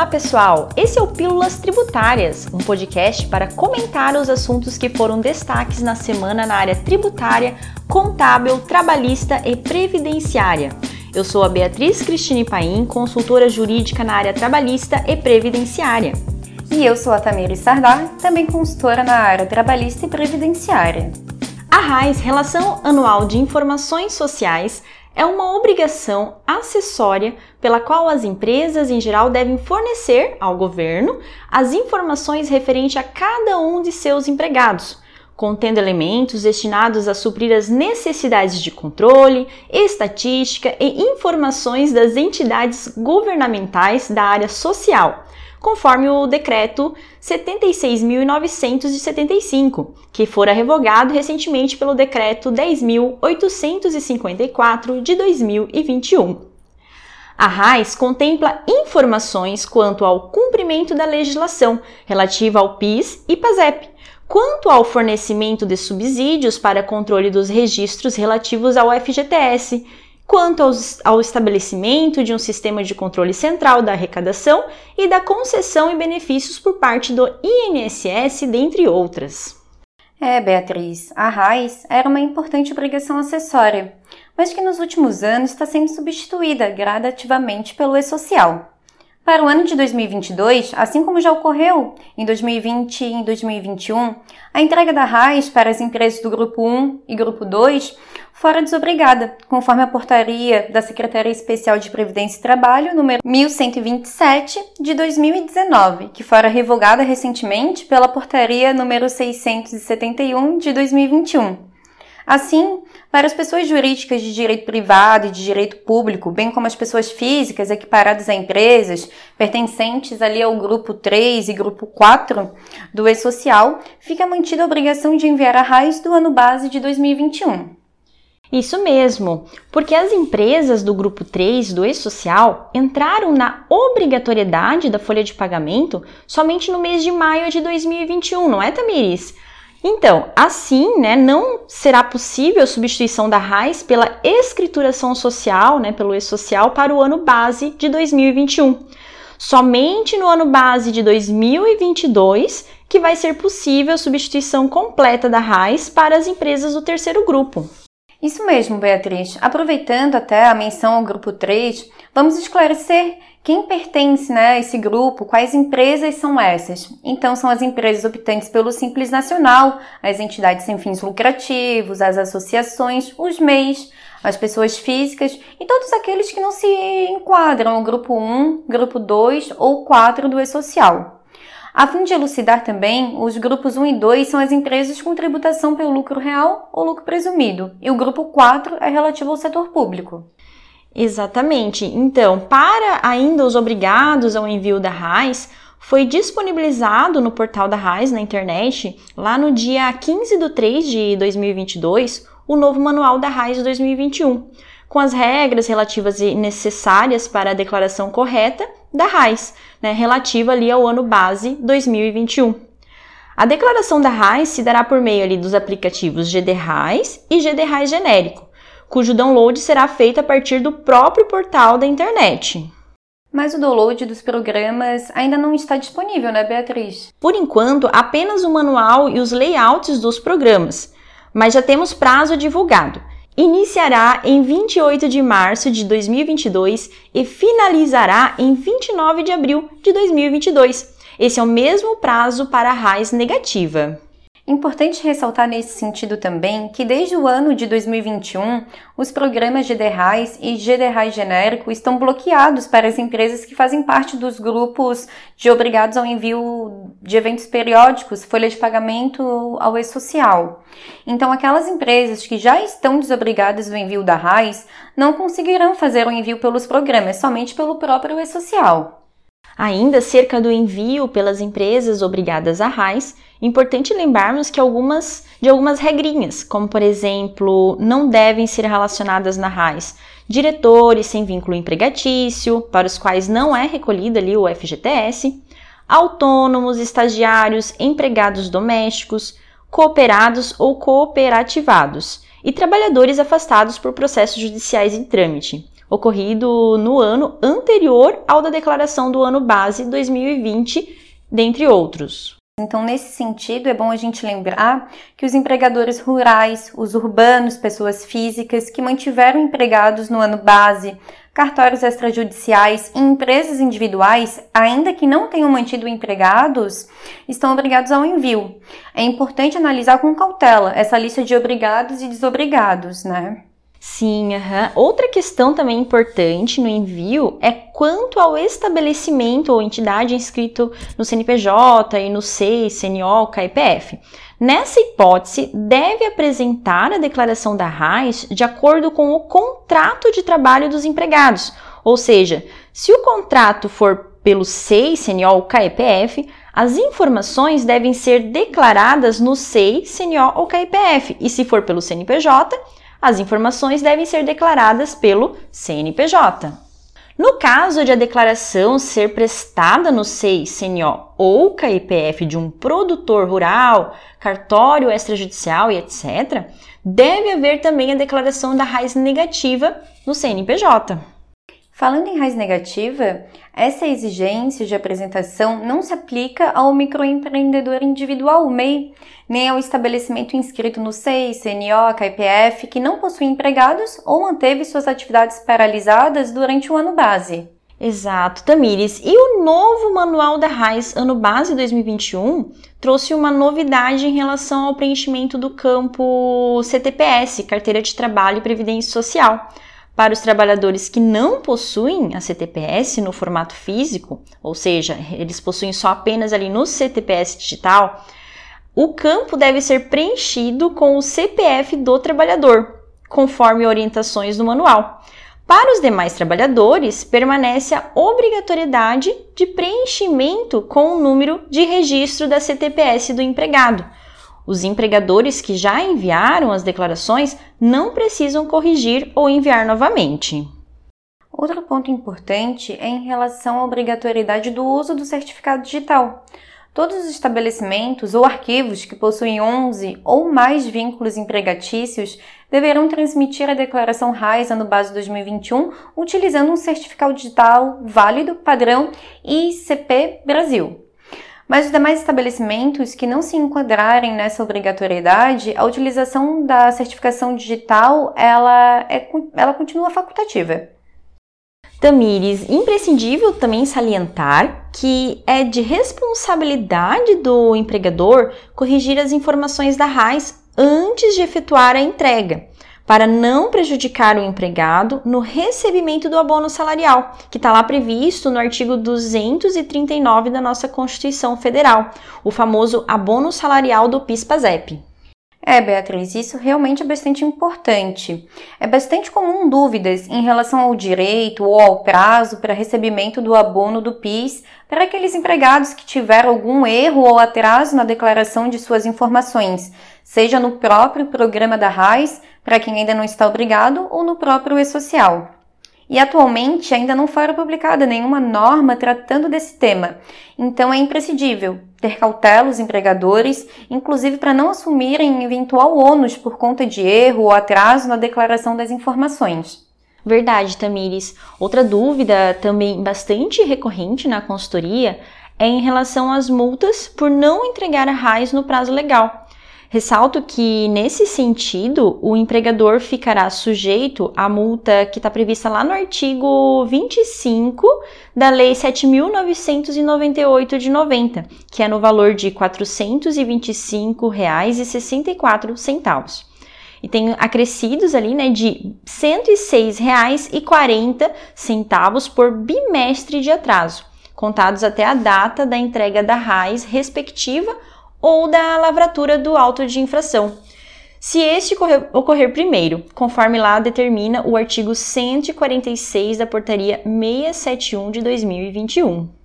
Olá, pessoal! Esse é o Pílulas Tributárias, um podcast para comentar os assuntos que foram destaques na semana na área tributária, contábil, trabalhista e previdenciária. Eu sou a Beatriz Cristine Paim, consultora jurídica na área trabalhista e previdenciária. E eu sou a Tamiri Sardar, também consultora na área trabalhista e previdenciária. A RAIS, Relação Anual de Informações Sociais, é uma obrigação acessória pela qual as empresas em geral devem fornecer ao governo as informações referentes a cada um de seus empregados, contendo elementos destinados a suprir as necessidades de controle, estatística e informações das entidades governamentais da área social conforme o decreto 76.975, que fora revogado recentemente pelo decreto 10.854 de 2021. A RAIS contempla informações quanto ao cumprimento da legislação relativa ao PIS e PASEP, quanto ao fornecimento de subsídios para controle dos registros relativos ao FGTS quanto aos, ao estabelecimento de um sistema de controle central da arrecadação e da concessão e benefícios por parte do INSS, dentre outras. É, Beatriz, a RAIS era uma importante obrigação acessória, mas que nos últimos anos está sendo substituída gradativamente pelo E-Social. Para o ano de 2022, assim como já ocorreu em 2020 e em 2021, a entrega da RAIS para as empresas do Grupo 1 e Grupo 2 fora desobrigada, conforme a portaria da Secretaria Especial de Previdência e Trabalho número 1127 de 2019, que fora revogada recentemente pela portaria número 671 de 2021. Assim, para as pessoas jurídicas de direito privado e de direito público, bem como as pessoas físicas equiparadas a empresas, pertencentes ali ao grupo 3 e grupo 4 do E-Social, fica mantida a obrigação de enviar a raiz do ano base de 2021. Isso mesmo, porque as empresas do grupo 3 do E-Social entraram na obrigatoriedade da folha de pagamento somente no mês de maio de 2021, não é, Tamiris? Então, assim, né, não será possível a substituição da RAIS pela escrituração social, né, pelo e-social, para o ano base de 2021. Somente no ano base de 2022 que vai ser possível a substituição completa da RAIS para as empresas do terceiro grupo. Isso mesmo, Beatriz. Aproveitando até a menção ao grupo 3, vamos esclarecer quem pertence né, a esse grupo, quais empresas são essas? Então, são as empresas optantes pelo Simples Nacional, as entidades sem fins lucrativos, as associações, os MEIs, as pessoas físicas e todos aqueles que não se enquadram no grupo 1, grupo 2 ou 4 do E-Social. A fim de elucidar também, os grupos 1 e 2 são as empresas com tributação pelo lucro real ou lucro presumido, e o grupo 4 é relativo ao setor público. Exatamente. Então, para ainda os obrigados ao envio da RAIS, foi disponibilizado no portal da RAIS na internet, lá no dia 15 de 3 de 2022, o novo manual da RAIS 2021 com as regras relativas e necessárias para a declaração correta da RAIS, né, relativa ali ao ano base 2021. A declaração da RAIS se dará por meio ali dos aplicativos GD RAIS e GD RAIS genérico, cujo download será feito a partir do próprio portal da internet. Mas o download dos programas ainda não está disponível, né, Beatriz? Por enquanto, apenas o manual e os layouts dos programas, mas já temos prazo divulgado iniciará em 28 de março de 2022 e finalizará em 29 de abril de 2022. Esse é o mesmo prazo para a raiz negativa. Importante ressaltar nesse sentido também que desde o ano de 2021, os programas GDRAIS e GDRAIS genérico estão bloqueados para as empresas que fazem parte dos grupos de obrigados ao envio de eventos periódicos, folha de pagamento ao e-social. Então, aquelas empresas que já estão desobrigadas do envio da RAIS não conseguirão fazer o envio pelos programas, somente pelo próprio e-social. Ainda cerca do envio pelas empresas obrigadas a RAIS, importante lembrarmos que algumas de algumas regrinhas, como por exemplo, não devem ser relacionadas na RAIS diretores sem vínculo empregatício, para os quais não é recolhido ali o FGTS, autônomos, estagiários, empregados domésticos, cooperados ou cooperativados. E trabalhadores afastados por processos judiciais em trâmite ocorrido no ano anterior ao da declaração do ano base 2020, dentre outros. Então, nesse sentido, é bom a gente lembrar que os empregadores rurais, os urbanos, pessoas físicas que mantiveram empregados no ano base, cartórios extrajudiciais e empresas individuais, ainda que não tenham mantido empregados, estão obrigados ao envio. É importante analisar com cautela essa lista de obrigados e desobrigados, né? Sim, uhum. outra questão também importante no envio é quanto ao estabelecimento ou entidade inscrito no CNPJ e no SEI, CNO, KIPF. Nessa hipótese, deve apresentar a declaração da RAIS de acordo com o contrato de trabalho dos empregados, ou seja, se o contrato for pelo SEI, CNO ou KIPF, as informações devem ser declaradas no SEI, CNO ou KIPF, e se for pelo CNPJ, as informações devem ser declaradas pelo CNPJ. No caso de a declaração ser prestada no SEI, CNO ou KIPF de um produtor rural, cartório extrajudicial e etc., deve haver também a declaração da raiz negativa no CNPJ. Falando em raiz negativa, essa exigência de apresentação não se aplica ao microempreendedor individual MEI, nem ao estabelecimento inscrito no SEI, CNO, KPF, que não possui empregados ou manteve suas atividades paralisadas durante o ano base. Exato, Tamires. E o novo manual da RAIS Ano Base 2021 trouxe uma novidade em relação ao preenchimento do campo CTPS, Carteira de Trabalho e Previdência Social. Para os trabalhadores que não possuem a CTPS no formato físico, ou seja, eles possuem só apenas ali no CTPS digital, o campo deve ser preenchido com o CPF do trabalhador, conforme orientações do manual. Para os demais trabalhadores, permanece a obrigatoriedade de preenchimento com o número de registro da CTPS do empregado os empregadores que já enviaram as declarações não precisam corrigir ou enviar novamente. Outro ponto importante é em relação à obrigatoriedade do uso do certificado digital. Todos os estabelecimentos ou arquivos que possuem 11 ou mais vínculos empregatícios deverão transmitir a declaração RAIS ano base 2021 utilizando um certificado digital válido padrão ICP Brasil. Mas os demais estabelecimentos que não se enquadrarem nessa obrigatoriedade, a utilização da certificação digital ela, é, ela continua facultativa. Tamires, imprescindível também salientar que é de responsabilidade do empregador corrigir as informações da RAIS antes de efetuar a entrega para não prejudicar o empregado no recebimento do abono salarial, que está lá previsto no artigo 239 da nossa Constituição Federal, o famoso abono salarial do PIS-PASEP. É, Beatriz, isso realmente é bastante importante. É bastante comum dúvidas em relação ao direito ou ao prazo para recebimento do abono do PIS para aqueles empregados que tiveram algum erro ou atraso na declaração de suas informações, seja no próprio programa da RAIS, para quem ainda não está obrigado, ou no próprio e-social. E atualmente ainda não foi publicada nenhuma norma tratando desse tema, então é imprescindível ter cautela os empregadores, inclusive para não assumirem eventual ônus por conta de erro ou atraso na declaração das informações. Verdade, Tamires. Outra dúvida também bastante recorrente na consultoria é em relação às multas por não entregar a RAIS no prazo legal. Ressalto que, nesse sentido, o empregador ficará sujeito à multa que está prevista lá no artigo 25 da Lei 7.998 de 90, que é no valor de R$ 425,64. E tem acrescidos ali, né, de R$ 106,40 por bimestre de atraso, contados até a data da entrega da RAIS respectiva ou da lavratura do auto de infração. Se este ocorrer primeiro, conforme lá determina o artigo 146 da Portaria 671 de 2021.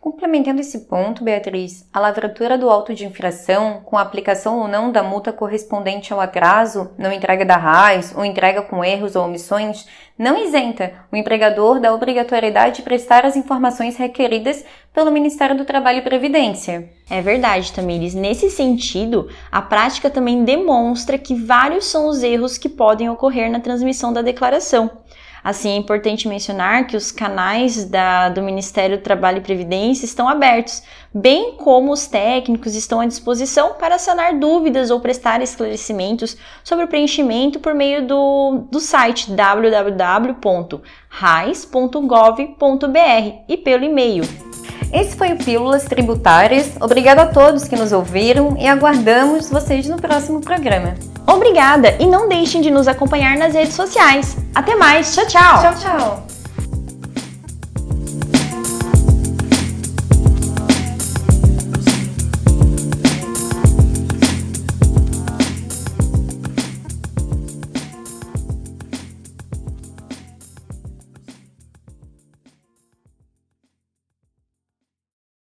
Complementando esse ponto, Beatriz, a lavratura do auto de infração, com a aplicação ou não da multa correspondente ao atraso, não entrega da RAIS ou entrega com erros ou omissões, não isenta o empregador da obrigatoriedade de prestar as informações requeridas pelo Ministério do Trabalho e Previdência. É verdade, Tamires. Nesse sentido, a prática também demonstra que vários são os erros que podem ocorrer na transmissão da declaração. Assim, é importante mencionar que os canais da, do Ministério do Trabalho e Previdência estão abertos, bem como os técnicos estão à disposição para sanar dúvidas ou prestar esclarecimentos sobre o preenchimento por meio do, do site www.rais.gov.br e pelo e-mail. Esse foi o Pílulas Tributárias. Obrigado a todos que nos ouviram e aguardamos vocês no próximo programa. Obrigada e não deixem de nos acompanhar nas redes sociais. Até mais, tchau, tchau! Tchau, tchau!